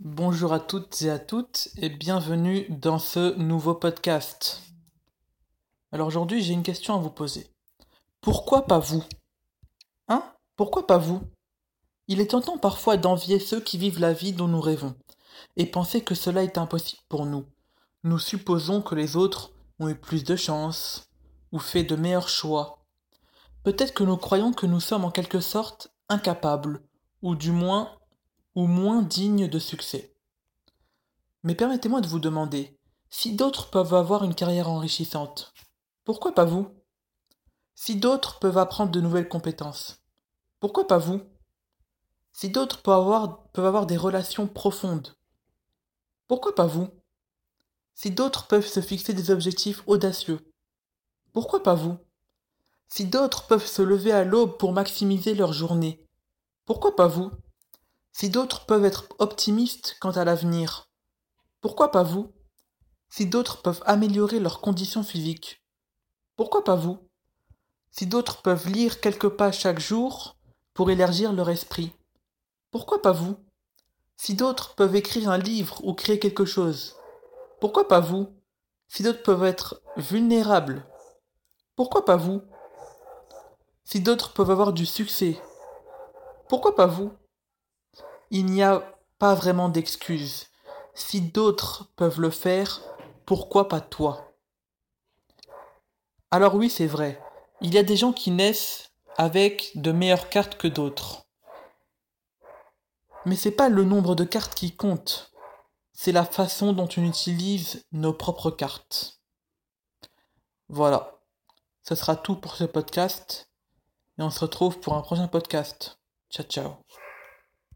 Bonjour à toutes et à toutes et bienvenue dans ce nouveau podcast. Alors aujourd'hui j'ai une question à vous poser. Pourquoi pas vous? Hein? Pourquoi pas vous? Il est tentant parfois d'envier ceux qui vivent la vie dont nous rêvons et penser que cela est impossible pour nous. Nous supposons que les autres ont eu plus de chance ou fait de meilleurs choix. Peut-être que nous croyons que nous sommes en quelque sorte incapables ou du moins ou moins dignes de succès. Mais permettez-moi de vous demander, si d'autres peuvent avoir une carrière enrichissante, pourquoi pas vous? Si d'autres peuvent apprendre de nouvelles compétences, pourquoi pas vous? Si d'autres peuvent avoir, des relations profondes, pourquoi pas vous? Si d'autres peuvent se fixer des objectifs audacieux, pourquoi pas vous? Si d'autres peuvent se lever à l'aube pour maximiser leur journée, pourquoi pas vous? Si d'autres peuvent être optimistes quant à l'avenir, pourquoi pas vous? Si d'autres peuvent améliorer leurs conditions physiques, pourquoi pas vous? Si d'autres peuvent lire quelques pages chaque jour pour élargir leur esprit, pourquoi pas vous? Si d'autres peuvent écrire un livre ou créer quelque chose, pourquoi pas vous? Si d'autres peuvent être vulnérables, pourquoi pas vous? Si d'autres peuvent avoir du succès, pourquoi pas vous? Il n'y a pas vraiment d'excuses. Si d'autres peuvent le faire, pourquoi pas toi? Alors oui, c'est vrai. Il y a des gens qui naissent avec de meilleures cartes que d'autres. Mais c'est pas le nombre de cartes qui compte, c'est la façon dont on utilise nos propres cartes. Voilà. Ce sera tout pour ce podcast et on se retrouve pour un prochain podcast. Ciao ciao.